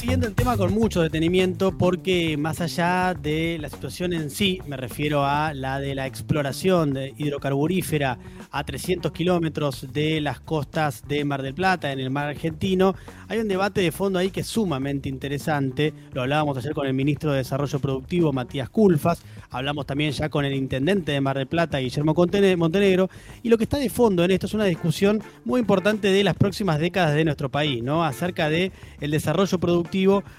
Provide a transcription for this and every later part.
siguiendo el tema con mucho detenimiento porque más allá de la situación en sí, me refiero a la de la exploración hidrocarburífera a 300 kilómetros de las costas de Mar del Plata, en el mar argentino, hay un debate de fondo ahí que es sumamente interesante. Lo hablábamos ayer con el ministro de Desarrollo Productivo, Matías Culfas, hablamos también ya con el intendente de Mar del Plata, Guillermo Montenegro, y lo que está de fondo en esto es una discusión muy importante de las próximas décadas de nuestro país, ¿no? Acerca de desarrollo productivo,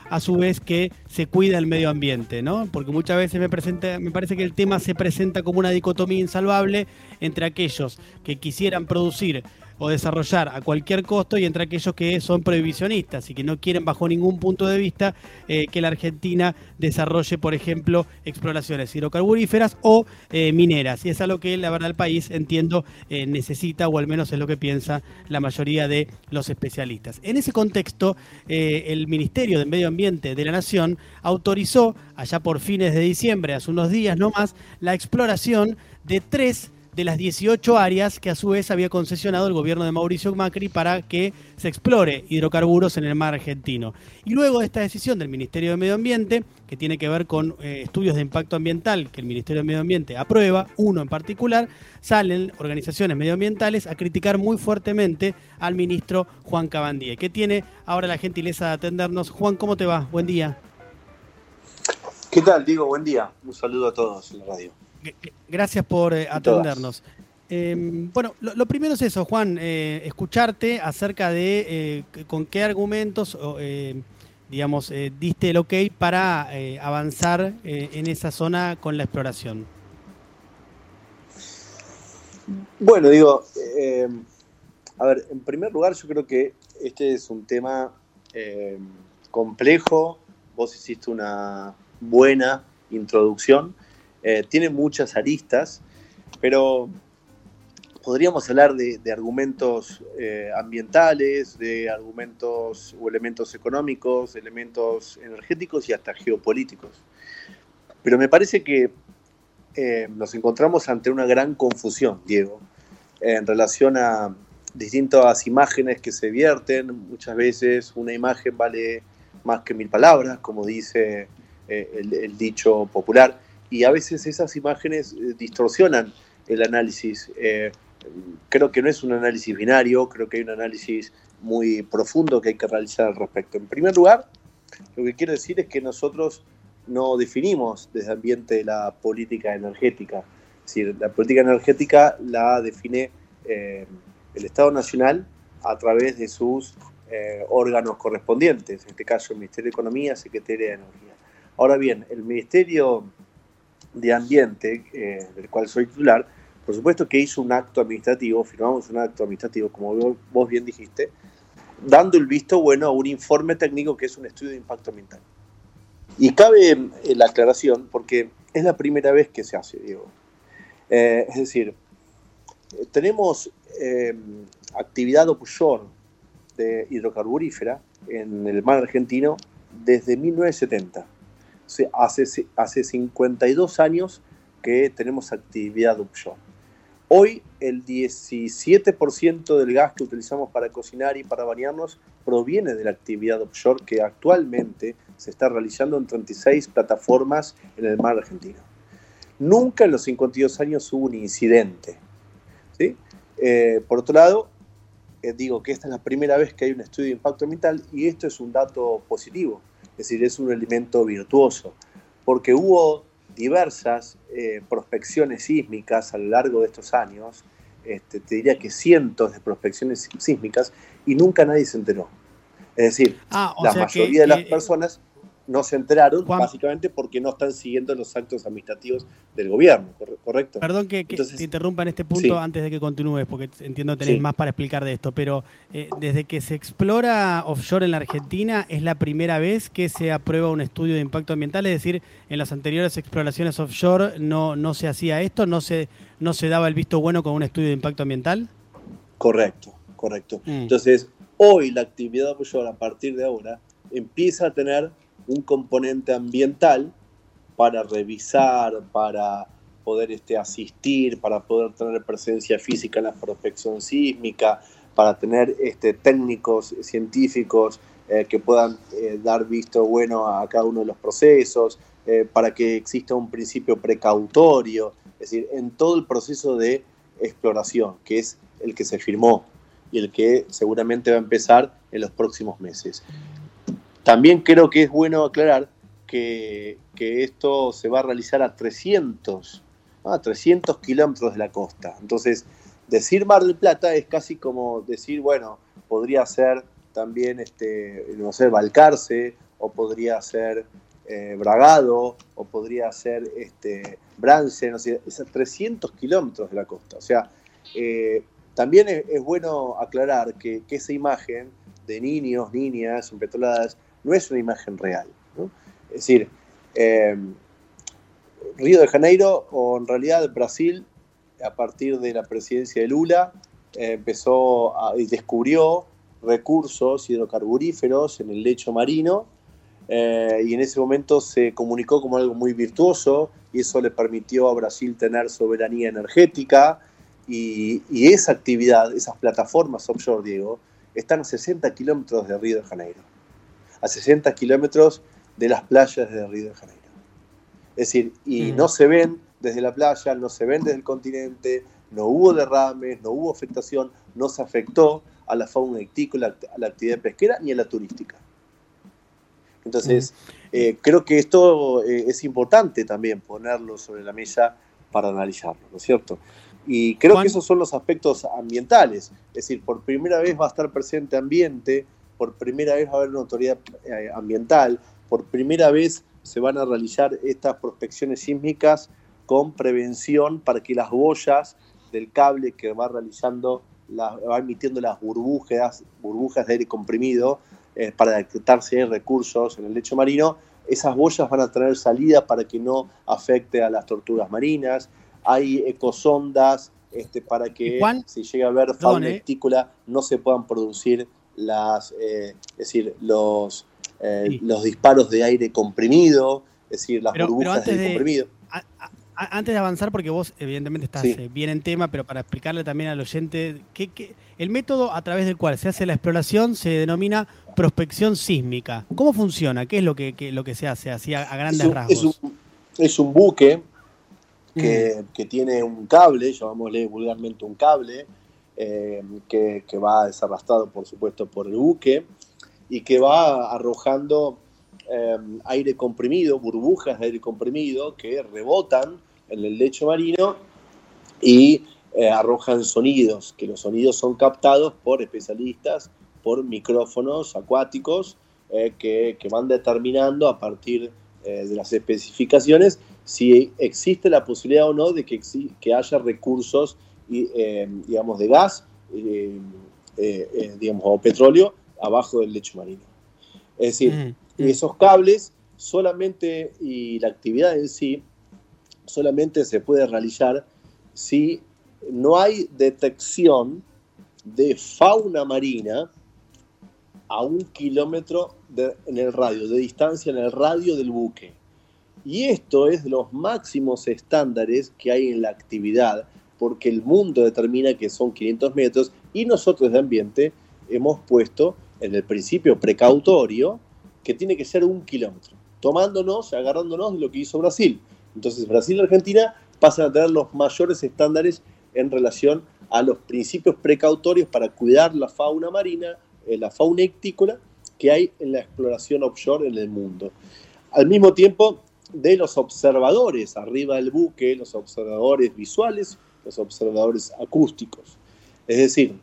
a su vez que se cuida el medio ambiente, ¿no? Porque muchas veces me, parece que el tema se presenta como una dicotomía insalvable entre aquellos que quisieran producir o desarrollar a cualquier costo y entre aquellos que son prohibicionistas y que no quieren bajo ningún punto de vista eh, que la Argentina desarrolle, por ejemplo, exploraciones hidrocarburíferas o eh, mineras. Y es algo que la verdad el país, entiendo, eh, necesita o al menos es lo que piensa la mayoría de los especialistas. En ese contexto, el Ministerio de Medio Ambiente de la Nación autorizó, allá por fines de diciembre, hace unos días no más, la exploración de tres de las 18 áreas que a su vez había concesionado el gobierno de Mauricio Macri para que se explore hidrocarburos en el mar argentino. Y luego de esta decisión del Ministerio de Medio Ambiente, que tiene que ver con eh, estudios de impacto ambiental que el Ministerio de Medio Ambiente aprueba, uno en particular, salen organizaciones medioambientales a criticar muy fuertemente al ministro Juan Cabandía, que tiene ahora la gentileza de atendernos. Juan, ¿cómo te va? Buen día. ¿Qué tal, Diego? Buen día. Un saludo a todos en la radio. Gracias por eh, atendernos. Em, bueno, lo, primero es eso, Juan, eh, escucharte acerca de eh, con qué argumentos, digamos, diste el ok para avanzar en esa zona con la exploración. Bueno, digo, a ver, en primer lugar yo creo que este es un tema complejo, vos hiciste una buena introducción eh, tiene muchas aristas, pero podríamos hablar de, argumentos eh, ambientales, de argumentos o elementos económicos, elementos energéticos y hasta geopolíticos. Pero me parece que eh, nos encontramos ante una gran confusión, Diego, en relación a distintas imágenes que se vierten. Muchas veces una imagen vale más que mil palabras, como dice el dicho popular y a veces esas imágenes eh, distorsionan el análisis. Eh, creo que no es un análisis binario, creo que hay un análisis muy profundo que hay que realizar al respecto. En primer lugar, lo que quiero decir es que nosotros no definimos desde ambiente la política energética. Es decir, la política energética la define eh, el Estado Nacional a través de sus órganos correspondientes, en este caso el Ministerio de Economía, Secretaría de Energía. Ahora bien, el Ministerio de Ambiente, eh, del cual soy titular, por supuesto que hizo un acto administrativo, firmamos un acto administrativo, como vos bien dijiste, dando el visto bueno a un informe técnico que es un estudio de impacto ambiental. Y cabe eh, la aclaración porque es la primera vez que se hace, Diego. Eh, es decir, tenemos actividad offshore de hidrocarburífera en el mar argentino desde 1970 hace, hace 52 años que tenemos actividad offshore. Hoy el 17% del gas que utilizamos para cocinar y para bañarnos proviene de la actividad offshore que actualmente se está realizando en 36 plataformas en el mar argentino. Nunca en los 52 años hubo un incidente. ¿sí? Eh, por otro lado, eh, digo que esta es la primera vez que hay un estudio de impacto ambiental y esto es un dato positivo es decir, es un elemento virtuoso, porque hubo diversas eh, prospecciones sísmicas a lo largo de estos años, este, te diría que cientos de prospecciones sísmicas, y nunca nadie se enteró. Es decir, ah, la mayoría de las personas no se enteraron, básicamente porque no están siguiendo los actos administrativos del gobierno, ¿correcto? Perdón que, te interrumpa en este punto antes de que continúes, porque entiendo que tenés más para explicar de esto, pero eh, desde que se explora offshore en la Argentina, ¿es la primera vez que se aprueba un estudio de impacto ambiental? Es decir, en las anteriores exploraciones offshore no, no se hacía esto, no se, no se daba el visto bueno con un estudio de impacto ambiental. Correcto, correcto. Mm. Entonces, hoy la actividad offshore, a partir de ahora, empieza a tener un componente ambiental para revisar, para poder este, asistir, para poder tener presencia física en la prospección sísmica, para tener este, técnicos científicos eh, que puedan eh, dar visto bueno a cada uno de los procesos, para que exista un principio precautorio, es decir, en todo el proceso de exploración, que es el que se firmó y el que seguramente va a empezar en los próximos meses. También creo que es bueno aclarar que, esto se va a realizar a 300, a 300 kilómetros de la costa. Entonces, decir Mar del Plata es casi como decir, bueno, podría ser también, este, no sé, Balcarce, o podría ser eh, Bragado, o podría ser este, Brance, no sé, es a 300 kilómetros de la costa. O sea, eh, también es, bueno aclarar que, esa imagen de niños, niñas empetroladas no es una imagen real. Es decir, eh, Río de Janeiro, o en realidad Brasil, a partir de la presidencia de Lula, eh, empezó y descubrió recursos hidrocarburíferos en el lecho marino eh, y en ese momento se comunicó como algo muy virtuoso y eso le permitió a Brasil tener soberanía energética y, esa actividad, esas plataformas offshore, Diego, están a 60 kilómetros de Río de Janeiro, a 60 kilómetros de las playas de Río de Janeiro. Es decir, y mm. no se ven desde la playa, no se ven desde el continente, no hubo derrames, no hubo afectación, no se afectó a la fauna ictícola, a la actividad pesquera ni a la turística. Entonces, mm. eh, creo que esto eh, es importante también ponerlo sobre la mesa para analizarlo, ¿no es cierto? Y creo que esos son los aspectos ambientales. Es decir, por primera vez va a estar presente ambiente, por primera vez va a haber una autoridad eh, ambiental, por primera vez se van a realizar estas prospecciones sísmicas con prevención para que las boyas del cable que va realizando, va emitiendo las burbujas, burbujas de aire comprimido eh, para detectar si hay recursos en el lecho marino, esas boyas van a tener salida para que no afecte a las tortugas marinas, hay ecosondas este, para que si llega a haber fauna eh. no se puedan producir las, eh, es decir, los, eh, los disparos de aire comprimido, es decir, las burbujas de aire comprimido. antes de avanzar, porque vos evidentemente estás bien en tema, pero para explicarle también al oyente, que, el método a través del cual se hace la exploración se denomina prospección sísmica. ¿Cómo funciona? ¿Qué es lo que, lo que se hace así a, grandes rasgos? es un buque que, tiene un cable, llamámosle vulgarmente un cable, eh, que, va desarrastrado, por supuesto, por el buque y que va arrojando eh, aire comprimido, burbujas de aire comprimido que rebotan en el lecho marino y eh, arrojan sonidos, que los sonidos son captados por especialistas, por micrófonos acuáticos que, que, van determinando a partir de las especificaciones si existe la posibilidad o no de que, que haya recursos, eh, digamos, de gas, eh, eh, digamos, o petróleo abajo del lecho marino. Es decir, esos cables solamente, y la actividad en sí, solamente se puede realizar si no hay detección de fauna marina a un kilómetro en el radio, de distancia en el radio del buque. Y esto es de los máximos estándares que hay en la actividad, porque el mundo determina que son 500 metros y nosotros de ambiente hemos puesto en el principio precautorio que tiene que ser un kilómetro, tomándonos, agarrándonos de lo que hizo Brasil. Entonces Brasil y Argentina pasan a tener los mayores estándares en relación a los principios precautorios para cuidar la fauna marina, eh, la fauna ictícola que hay en la exploración offshore en el mundo. Al mismo tiempo, de los observadores arriba del buque, los observadores visuales, los observadores acústicos. Es decir,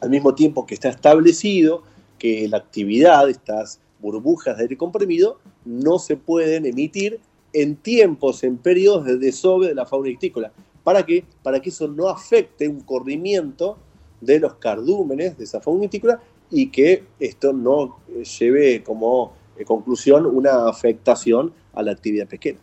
al mismo tiempo que está establecido que la actividad, estas burbujas de aire comprimido, no se pueden emitir en tiempos, en periodos de desove de la fauna ictícola. ¿Para qué? Para que eso no afecte un corrimiento de los cardúmenes de esa fauna ictícola y que esto no lleve como conclusión una afectación a la actividad pesquera.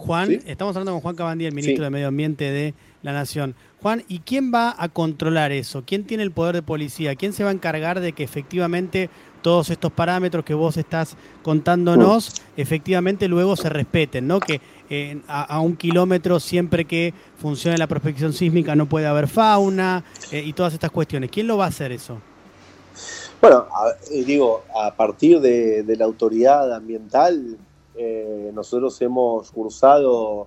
Juan, estamos hablando con Juan Cabandí, el ministro de Medio Ambiente de la Nación. Juan, ¿y quién va a controlar eso? ¿Quién tiene el poder de policía? ¿Quién se va a encargar de que efectivamente todos estos parámetros que vos estás contándonos efectivamente luego se respeten, ¿no? Que eh, a, un kilómetro siempre que funcione la prospección sísmica no puede haber fauna eh, y todas estas cuestiones. ¿Quién lo va a hacer eso? Bueno, digo, a partir de, la autoridad ambiental, nosotros hemos cursado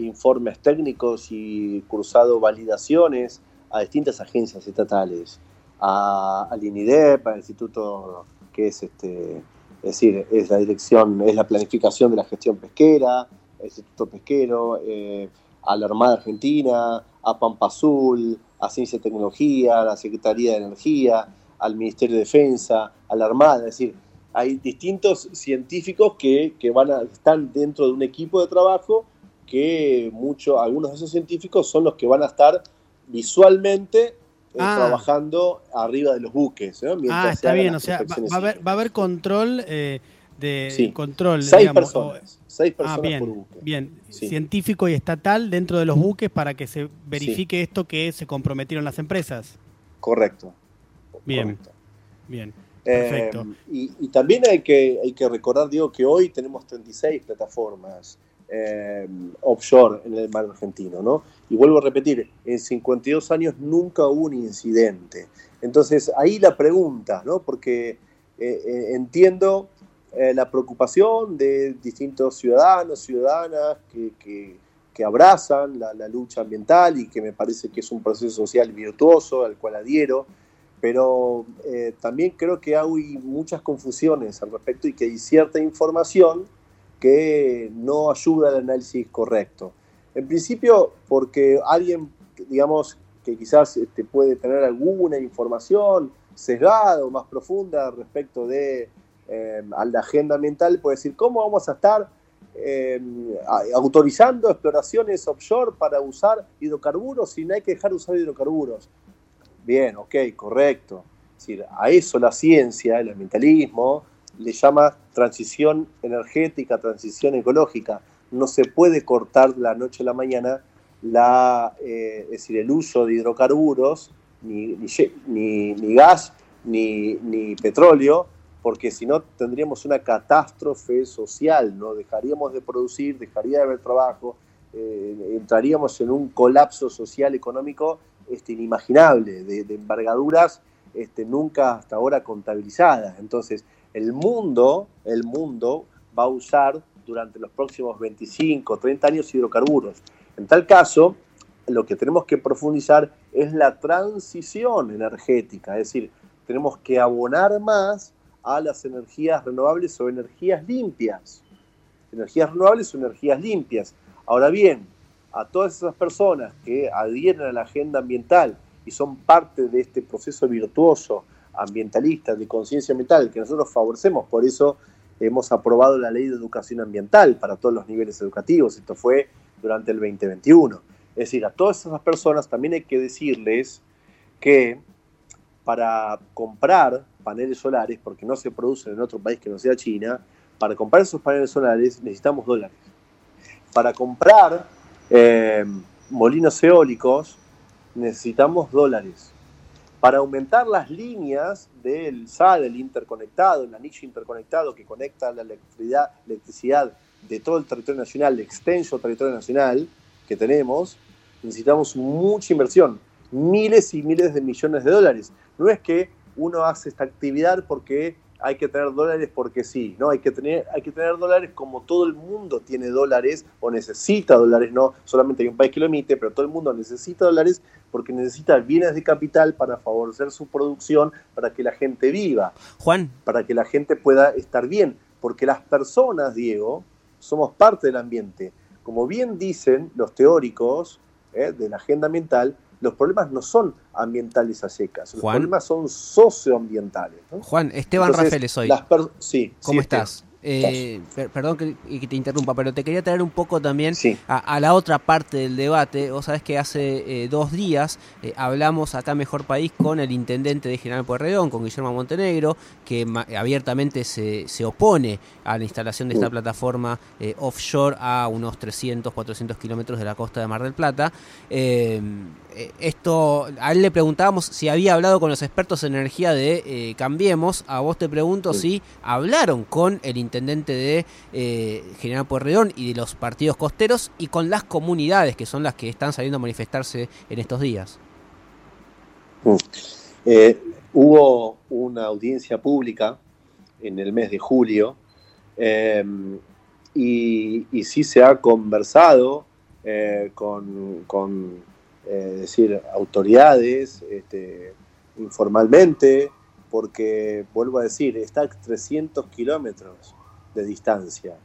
informes técnicos y cursado validaciones a distintas agencias estatales, al INIDEP, al Instituto que es este, es decir, es la dirección, es la planificación de la gestión pesquera, el Instituto Pesquero, eh, a la Armada Argentina, a Pampa Azul, a Ciencia y Tecnología, a la Secretaría de Energía, al Ministerio de Defensa, a la Armada, es decir, hay distintos científicos que, que van a, están dentro de un equipo de trabajo que muchos, algunos de esos científicos son los que van a estar visualmente eh, ah. trabajando arriba de los buques. ah, está bien, o sea, va, a haber, control eh, de control. Seis personas, seis ah, personas bien, por buque. Bien, científico y estatal dentro de los buques para que se verifique esto que se comprometieron las empresas. Correcto. Bien, bien. Eh, y, también hay que, hay que recordar, digo, que hoy tenemos 36 plataformas eh, offshore en el mar argentino, ¿no? Y vuelvo a repetir, en 52 años nunca hubo un incidente. Entonces, ahí la pregunta, ¿no? Porque eh, eh, entiendo la preocupación de distintos ciudadanos, ciudadanas que, abrazan la, la, lucha ambiental y que me parece que es un proceso social virtuoso al cual adhiero, pero también creo que hay muchas confusiones al respecto y que hay cierta información que no ayuda al análisis correcto. En principio, porque alguien, digamos, que quizás este, puede tener alguna información sesgada o más profunda respecto de eh, a la agenda ambiental, puede decir, ¿cómo vamos a estar eh, autorizando exploraciones offshore para usar hidrocarburos si no hay que dejar de usar hidrocarburos? Bien, ok, correcto. Decir, a eso la ciencia, el ambientalismo, le llama transición energética, transición ecológica. No se puede cortar la noche a la mañana la, eh, es decir, el uso de hidrocarburos, ni, ni, gas, ni, ni, petróleo, porque si no tendríamos una catástrofe social, ¿no? dejaríamos de producir, dejaría de haber trabajo, eh, entraríamos en un colapso social, económico este, inimaginable, de, envergaduras este, nunca hasta ahora contabilizadas. Entonces, el mundo, el mundo va a usar durante los próximos 25, 30 años hidrocarburos. En tal caso, lo que tenemos que profundizar es la transición energética, es decir, tenemos que abonar más a las energías renovables o energías limpias. Energías renovables o energías limpias. Ahora bien, a todas esas personas que adhieren a la agenda ambiental y son parte de este proceso virtuoso ambientalistas, de conciencia ambiental, que nosotros favorecemos, por eso hemos aprobado la ley de educación ambiental para todos los niveles educativos, esto fue durante el 2021. Es decir, a todas esas personas también hay que decirles que para comprar paneles solares, porque no se producen en otro país que no sea China, para comprar esos paneles solares necesitamos dólares. Para comprar eh, molinos eólicos necesitamos dólares para aumentar las líneas del SAD, el interconectado, el anillo interconectado que conecta la electricidad, electricidad de todo el territorio nacional, el extenso territorio nacional que tenemos, necesitamos mucha inversión, miles y miles de millones de dólares. No es que uno hace esta actividad porque hay que tener dólares porque sí, ¿no? Hay que tener, hay que tener dólares como todo el mundo tiene dólares o necesita dólares, no solamente hay un país que lo emite, pero todo el mundo necesita dólares porque necesita bienes de capital para favorecer su producción, para que la gente viva. Juan. Para que la gente pueda estar bien, porque las personas, Diego, somos parte del ambiente. Como bien dicen los teóricos ¿eh? de la agenda ambiental, los problemas no son ambientales a secas, los problemas son socioambientales. Juan, Esteban Rafael soy. sí, ¿Cómo estás? Eh, perdón que, te interrumpa, pero te quería traer un poco también a, la otra parte del debate. Vos sabés que hace eh, dos días eh, hablamos acá Mejor País con el intendente de General Pueyrredón, con Guillermo Montenegro, que abiertamente se, se, opone a la instalación de esta uh. plataforma offshore a unos 300, 400 kilómetros de la costa de Mar del Plata. esto, a él le preguntábamos si había hablado con los expertos en energía de Cambiemos. A vos te pregunto si hablaron con el intendente intendente de eh, General Pueyrredón y de los partidos costeros y con las comunidades que son las que están saliendo a manifestarse en estos días. Mm. Eh, hubo una audiencia pública en el mes de julio em, y, sí se ha conversado eh, con, eh, decir, autoridades este, informalmente, porque, vuelvo a decir, está a 300 kilómetros de distancia.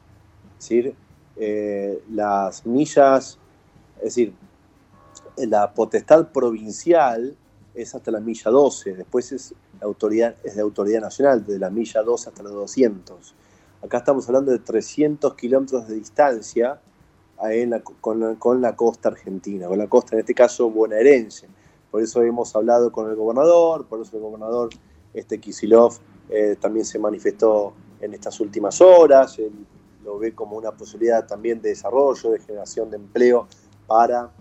Es decir, eh, las millas, es decir, la potestad provincial es hasta la milla 12, después es, la autoridad, es de autoridad nacional, de la milla 12 hasta los 200. Acá estamos hablando de 300 kilómetros de distancia con, la, costa argentina, con la costa en este caso bonaerense. Por eso hemos hablado con el gobernador, por eso el gobernador este Kisilov eh, también se manifestó en estas últimas horas, lo ve como una posibilidad también de desarrollo, de generación de empleo para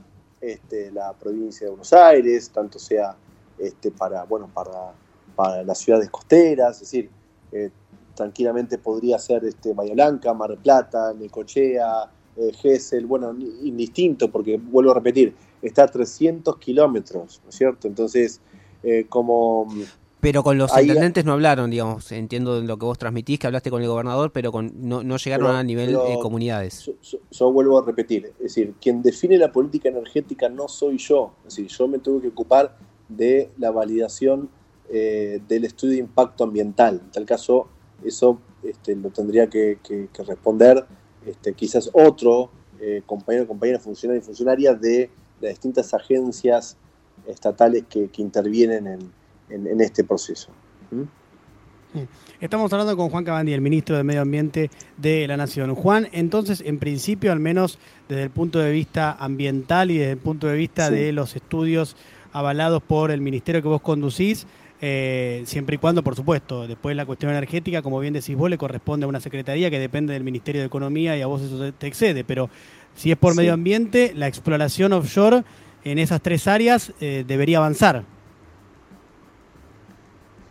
este, la provincia de Buenos Aires, tanto sea este, para, bueno, para, para las ciudades costeras, es decir, eh, tranquilamente podría ser este, Bahía Blanca, Mar Plata, Necochea, eh, Gesell, bueno, indistinto, porque vuelvo a repetir, está a 300 kilómetros, ¿no es cierto? Entonces, eh, como pero con los intendentes no hablaron, digamos. Entiendo lo que vos transmitís, que hablaste con el gobernador, pero con, no, llegaron a nivel de comunidades. Yo, vuelvo a repetir, es decir, quien define la política energética no soy yo. Es decir, yo me tuve que ocupar de la validación eh, del estudio de impacto ambiental. En tal caso, eso este, lo tendría que, responder este, quizás otro eh, compañero, compañera, funcionario y funcionaria de las distintas agencias estatales que intervienen en en, este proceso. ¿Mm? Estamos hablando con Juan Cabandí, el ministro de Medio Ambiente de la Nación. Juan, entonces, en principio, al menos desde el punto de vista ambiental y desde el punto de vista de los estudios avalados por el ministerio que vos conducís, eh, siempre y cuando, por supuesto, después la cuestión energética, como bien decís vos, le corresponde a una secretaría que depende del Ministerio de Economía y a vos eso te excede, pero si es por medio ambiente, la exploración offshore en esas tres áreas eh, debería avanzar.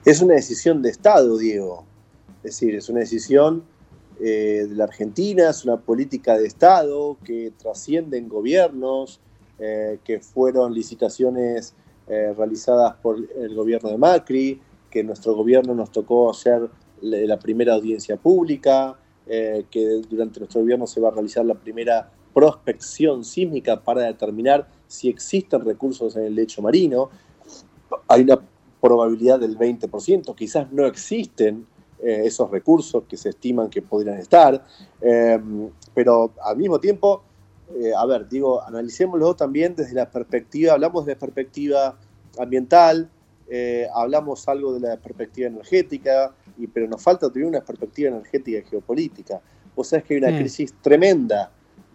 Es una decisión de Estado, Diego. Es decir, es una decisión eh, de la Argentina, es una política de Estado que trasciende en gobiernos, eh, que fueron licitaciones eh, realizadas por el gobierno de Macri, que nuestro gobierno nos tocó hacer la primera audiencia pública, que durante nuestro gobierno se va a realizar la primera prospección sísmica para determinar si existen recursos en el lecho marino. Hay una probabilidad del 20%, quizás no existen eh, esos recursos que se estiman que podrían estar, em, pero al mismo tiempo, eh, a ver, digo, analicémoslo también desde la perspectiva, hablamos de perspectiva ambiental, eh, hablamos algo de la perspectiva energética, y, pero nos falta también una perspectiva energética y geopolítica. Vos sabés que hay una mm. crisis tremenda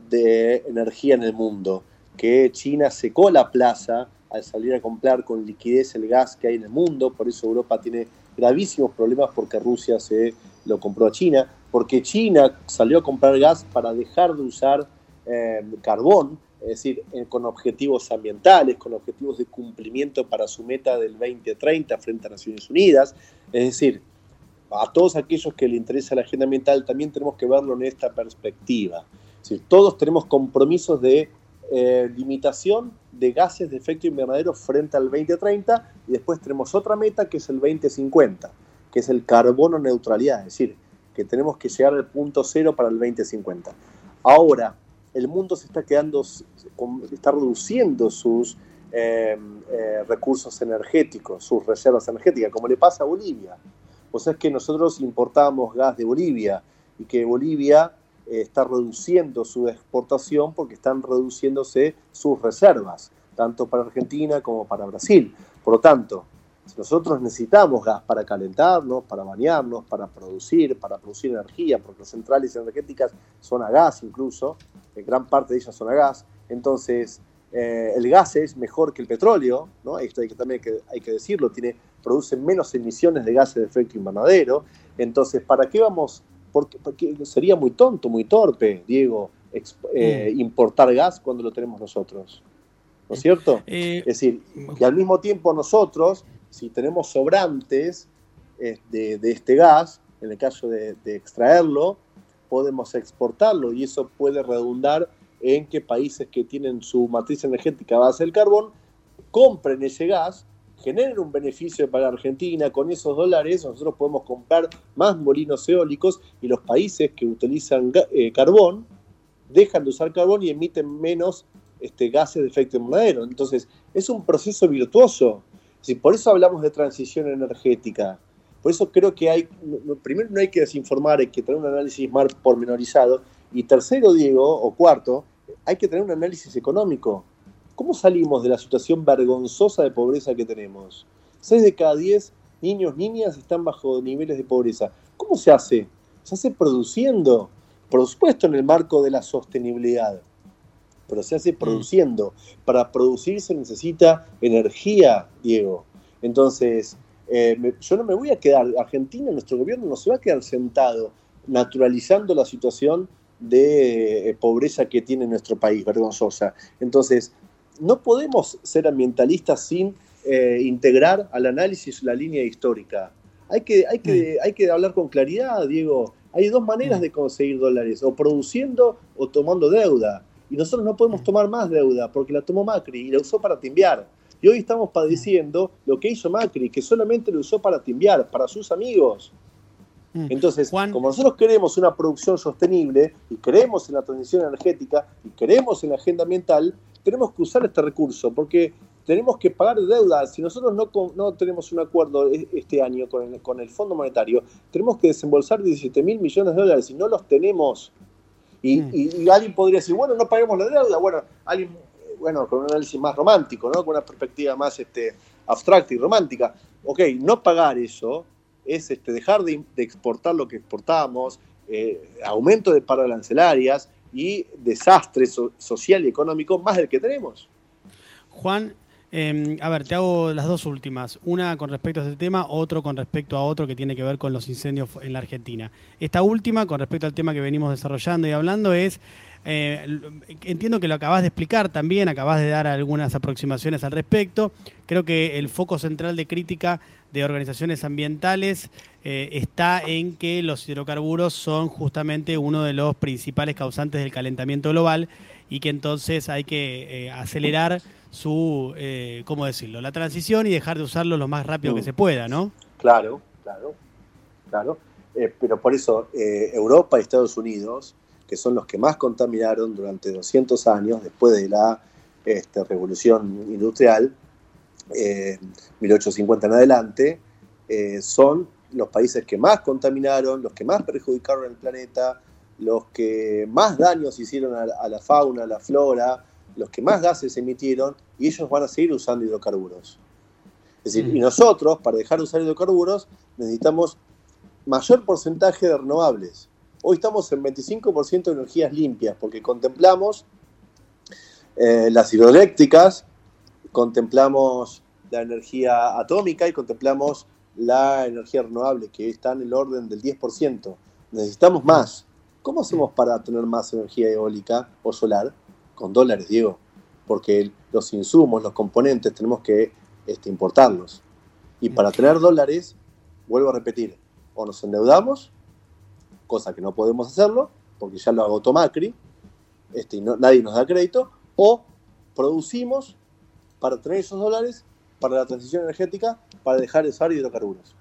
de energía en el mundo, que China secó la plaza al salir a comprar con liquidez el gas que hay en el mundo, por eso Europa tiene gravísimos problemas porque Rusia se lo compró a China, porque China salió a comprar gas para dejar de usar eh, carbón, es decir, eh, con objetivos ambientales, con objetivos de cumplimiento para su meta del 2030 frente a Naciones Unidas, es decir, a todos aquellos que le interesa la agenda ambiental también tenemos que verlo en esta perspectiva. Es decir, todos tenemos compromisos de eh, limitación de gases de efecto invernadero frente al 2030 y después tenemos otra meta que es el 2050, que es el carbono neutralidad, es decir, que tenemos que llegar al punto cero para el 2050. Ahora, el mundo se está quedando, está reduciendo sus em, eh, recursos energéticos, sus reservas energéticas, como le pasa a Bolivia. O sea, es que nosotros importamos gas de Bolivia y que Bolivia está reduciendo su exportación porque están reduciéndose sus reservas, tanto para Argentina como para Brasil. Por lo tanto, si nosotros necesitamos gas para calentarnos, para bañarnos, para producir, para producir energía, porque las centrales energéticas son a gas incluso, en gran parte de ellas son a gas, entonces eh, el gas es mejor que el petróleo, ¿no? esto hay que, también hay que, hay que decirlo, tiene, produce menos emisiones de gases de efecto invernadero, entonces ¿para qué vamos porque, sería muy tonto, muy torpe, Diego, eh, mm. importar gas cuando lo tenemos nosotros. ¿No es cierto? Eh, es decir, y al mismo tiempo nosotros, si tenemos sobrantes eh, de, este gas, en el caso de, extraerlo, podemos exportarlo y eso puede redundar en que países que tienen su matriz energética a base del carbón compren ese gas generen un beneficio para Argentina, con esos dólares nosotros podemos comprar más molinos eólicos y los países que utilizan eh, carbón dejan de usar carbón y emiten menos este, gases de efecto invernadero. Entonces, es un proceso virtuoso. por eso hablamos de transición energética. Por eso creo que hay, primero no hay que desinformar, hay que tener un análisis más pormenorizado. Y tercero, Diego, o cuarto, hay que tener un análisis económico. ¿Cómo salimos de la situación vergonzosa de pobreza que tenemos? Seis de cada diez niños, niñas están bajo niveles de pobreza. ¿Cómo se hace? Se hace produciendo, por supuesto en el marco de la sostenibilidad, pero se hace mm. produciendo. Para producir se necesita energía, Diego. Entonces, eh, yo no me voy a quedar, Argentina, nuestro gobierno no se va a quedar sentado naturalizando la situación de eh, pobreza que tiene nuestro país, vergonzosa. Entonces, no podemos ser ambientalistas sin eh, integrar al análisis la línea histórica. Hay que, hay, que, mm. hay que hablar con claridad, Diego. Hay dos maneras mm. de conseguir dólares, o produciendo o tomando deuda. Y nosotros no podemos mm. tomar más deuda porque la tomó Macri y la usó para timbiar. Y hoy estamos padeciendo lo que hizo Macri, que solamente lo usó para timbiar, para sus amigos. Entonces, como nosotros queremos una producción sostenible y creemos en la transición energética y creemos en la agenda ambiental, tenemos que usar este recurso porque tenemos que pagar deudas. Si nosotros no, no tenemos un acuerdo e, este año con el, con el Fondo Monetario, tenemos que desembolsar 17 mil millones de dólares y no los tenemos. Mm. Y, alguien podría decir, bueno, no paguemos la deuda. Bueno, alguien, bueno, con un análisis más romántico, ¿no? con una perspectiva más este, abstracta y romántica. Ok, no pagar eso es este, dejar de, exportar lo que exportamos, eh, aumento de arancelarias, y desastre social y económico más del que tenemos. Juan, em, a ver, te hago las dos últimas. Una con respecto a este tema, otro con respecto a otro que tiene que ver con los incendios en la Argentina. Esta última, con respecto al tema que venimos desarrollando y hablando, es, eh, entiendo que lo acabas de explicar también, acabas de dar algunas aproximaciones al respecto. Creo que el foco central de crítica de organizaciones ambientales eh, está en que los hidrocarburos son justamente uno de los principales causantes del calentamiento global y que entonces hay que eh, acelerar su, eh, ¿cómo decirlo?, la transición y dejar de usarlo lo más rápido que mm. se pueda, ¿no? Claro, claro, claro. pero por eso Europa y Estados Unidos, que son los que más contaminaron durante 200 años después de la este, revolución industrial, 1850 en adelante, son los países que más contaminaron, los que más perjudicaron el planeta, los que más daños hicieron a, la fauna, a la flora, los que más gases emitieron, y ellos van a seguir usando hidrocarburos. Es decir, y nosotros, para dejar de usar hidrocarburos, necesitamos mayor porcentaje de renovables. Hoy estamos en 25% de energías limpias, porque contemplamos eh, las hidroeléctricas, contemplamos la energía atómica y contemplamos la energía renovable, que está en el orden del 10%. Necesitamos más. ¿Cómo hacemos para tener más energía eólica o solar? Con dólares, Diego. Porque los insumos, los componentes, tenemos que este, importarlos. Y para tener dólares, vuelvo a repetir, o nos endeudamos, cosa que no podemos hacerlo, porque ya lo agotó Macri, este, y nadie nos da crédito, o producimos para tener esos dólares para la transición energética para dejar de usar hidrocarburos.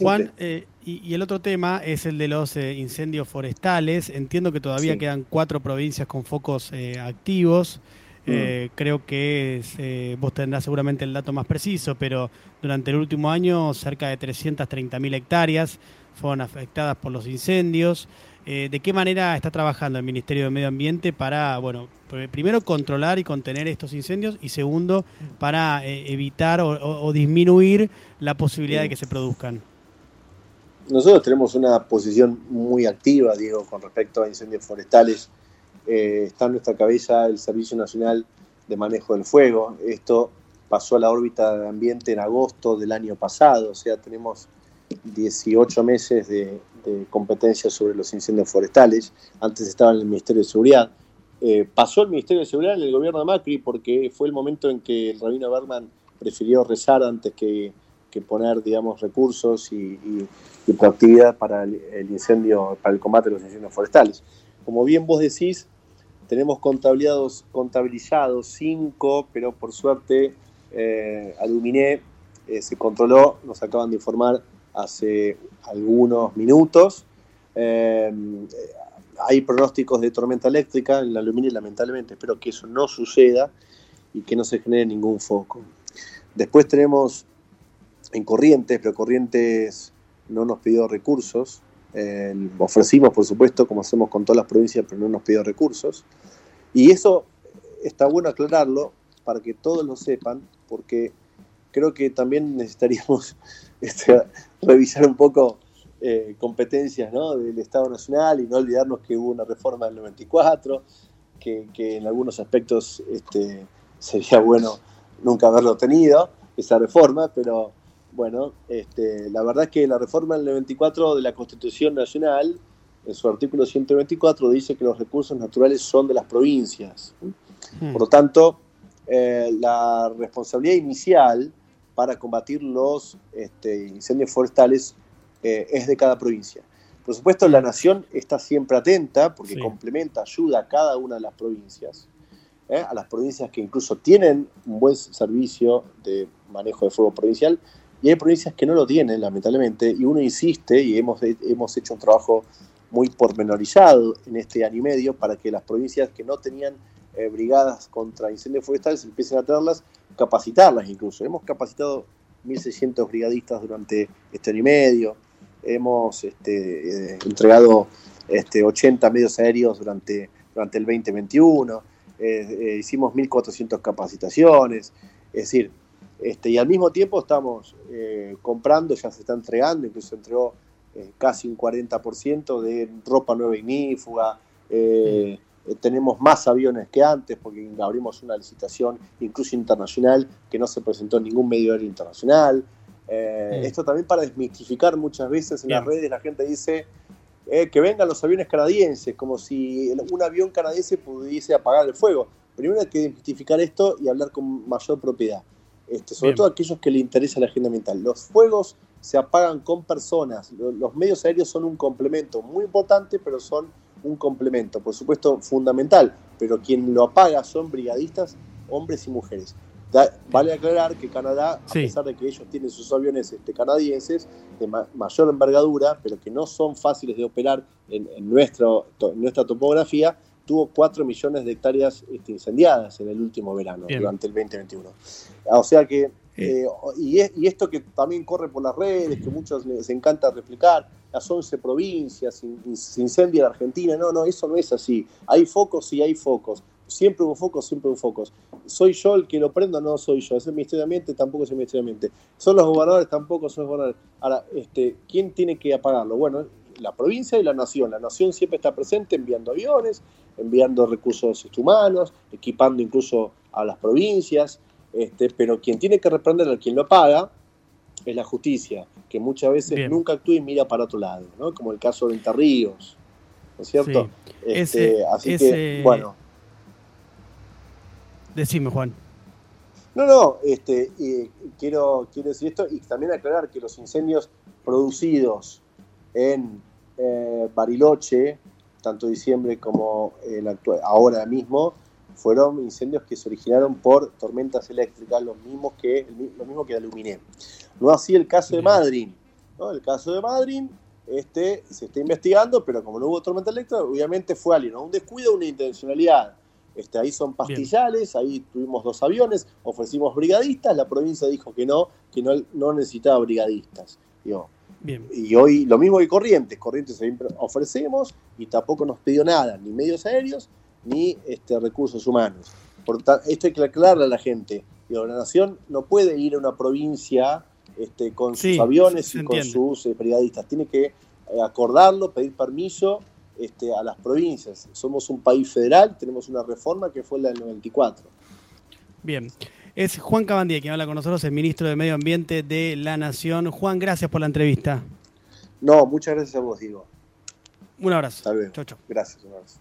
Juan, eh, y, el otro tema es el de los eh, incendios forestales. Entiendo que todavía quedan cuatro provincias con focos eh, activos. Mm. Creo que vos tendrás seguramente el dato más preciso, pero durante el último año cerca de 330.000 hectáreas fueron afectadas por los incendios. Eh, ¿De qué manera está trabajando el Ministerio de Medio Ambiente para, bueno, primero controlar y contener estos incendios y segundo, para eh, evitar o, disminuir la posibilidad de que se produzcan? Nosotros tenemos una posición muy activa, Diego, con respecto a incendios forestales. Eh, está en nuestra cabeza el Servicio Nacional de Manejo del Fuego. Esto pasó a la órbita de ambiente en agosto del año pasado, o sea, tenemos 18 meses de, competencia sobre los incendios forestales. Antes estaba en el Ministerio de Seguridad. Eh, pasó el Ministerio de Seguridad en el gobierno de Macri porque fue el momento en que el rabino Berman prefirió rezar antes que, poner, digamos, recursos y, proactividad para el, incendio, para el combate de los incendios forestales. Como bien vos decís, tenemos contabilizados, contabilizados cinco, pero por suerte eh, Aluminé eh, se controló, nos acaban de informar hace algunos minutos. Eh, hay pronósticos de tormenta eléctrica en la aluminio, lamentablemente espero que eso no suceda y que no se genere ningún foco. Después tenemos en Corrientes, pero Corrientes no nos pidió recursos. ofrecimos, por supuesto, como hacemos con todas las provincias, pero no nos pidió recursos. Y eso está bueno aclararlo para que todos lo sepan, porque creo que también necesitaríamos este, revisar un poco eh, competencias del Estado Nacional y no olvidarnos que hubo una reforma del 94, que, en algunos aspectos este, sería bueno nunca haberlo tenido, esa reforma, pero bueno, este, la verdad es que la reforma del 94 de la Constitución Nacional, en su artículo 124, dice que los recursos naturales son de las provincias. Hmm. Por lo tanto, eh, la responsabilidad inicial para combatir los este, incendios forestales eh, es de cada provincia. Por supuesto, la nación está siempre atenta porque complementa, ayuda a cada una de las provincias, ¿eh? a las provincias que incluso tienen un buen servicio de manejo de fuego provincial y hay provincias que no lo tienen, lamentablemente, y uno insiste y hemos, hemos hecho un trabajo muy pormenorizado en este año y medio para que las provincias que no tenían eh, brigadas contra incendios forestales empiecen a tenerlas, capacitarlas incluso. Hemos capacitado 1.600 brigadistas durante este año y medio, hemos este, eh, entregado este, 80 medios aéreos durante, durante el 2021, eh, hicimos 1.400 capacitaciones, es decir, este, y al mismo tiempo estamos comprando, ya se está entregando, incluso entregó casi un 40% de ropa nueva ignífuga, eh, eh, tenemos más aviones que antes porque abrimos una licitación incluso internacional que no se presentó en ningún medio aéreo internacional. Eh, esto también para desmitificar muchas veces en las redes la gente dice eh, que vengan los aviones canadienses, como si un avión canadiense pudiese apagar el fuego. Primero hay que desmitificar esto y hablar con mayor propiedad. Este, sobre todo a aquellos que le interesa la agenda ambiental. Los fuegos se apagan con personas. Los medios aéreos son un complemento muy importante, pero son un complemento, por supuesto fundamental, pero quien lo apaga son brigadistas, hombres y mujeres. vale aclarar que Canadá, a pesar de que ellos tienen sus aviones este, canadienses de mayor envergadura, pero que no son fáciles de operar en, nuestro, nuestra topografía, tuvo 4 millones de hectáreas este, incendiadas en el último verano, durante el 2021. O sea que, eh, y, y, esto que también corre por las redes, que muchos les encanta replicar, las 11 provincias, se incendia la Argentina. No, no, eso no es así. Hay focos y hay focos. Siempre hubo focos, siempre hubo focos. ¿Soy yo el que lo prendo? No soy yo. ¿Es el Ministerio de Ambiente? Tampoco es el Ministerio de Ambiente. ¿Son los gobernadores? Tampoco son los gobernadores. Ahora, este, ¿quién tiene que apagarlo? Bueno, la provincia y la nación. La nación siempre está presente enviando aviones, enviando recursos humanos, equipando incluso a las provincias, este, pero quien tiene que reprender a quien lo paga es la justicia, que muchas veces nunca actúa y mira para otro lado, ¿no? Como el caso de Interríos, ¿no es cierto? Este, así que, bueno. Decime, Juan. No, no, este, quiero, quiero decir esto y también aclarar que los incendios producidos en eh, Bariloche, tanto diciembre como el actual, ahora mismo, fueron incendios que se originaron por tormentas eléctricas, los mismos que, lo mismo que Aluminé. No así el caso de Madrid. ¿no? El caso de Madrid este, se está investigando, pero como no hubo tormenta eléctrica, obviamente fue alguien, un descuido, una intencionalidad. Este, ahí son pastillales, ahí tuvimos dos aviones, ofrecimos brigadistas, la provincia dijo que no, que no, no necesitaba brigadistas. Bien. Y hoy lo mismo que Corrientes, Corrientes ofrecemos y tampoco nos pidió nada, ni medios aéreos, ni este, recursos humanos. Por esto hay que aclararle a la gente. la nación no puede ir a una provincia este, con sus aviones y con sus eh, brigadistas. Tiene que eh, acordarlo, pedir permiso este, a las provincias. Somos un país federal, tenemos una reforma que fue la del 94. Bien. Es Juan Cabandía quien habla con nosotros, el ministro de Medio Ambiente de la Nación. Juan, gracias por la entrevista. No, muchas gracias a vos, Diego. Un abrazo. Hasta luego. Chau, chau. Gracias, un abrazo.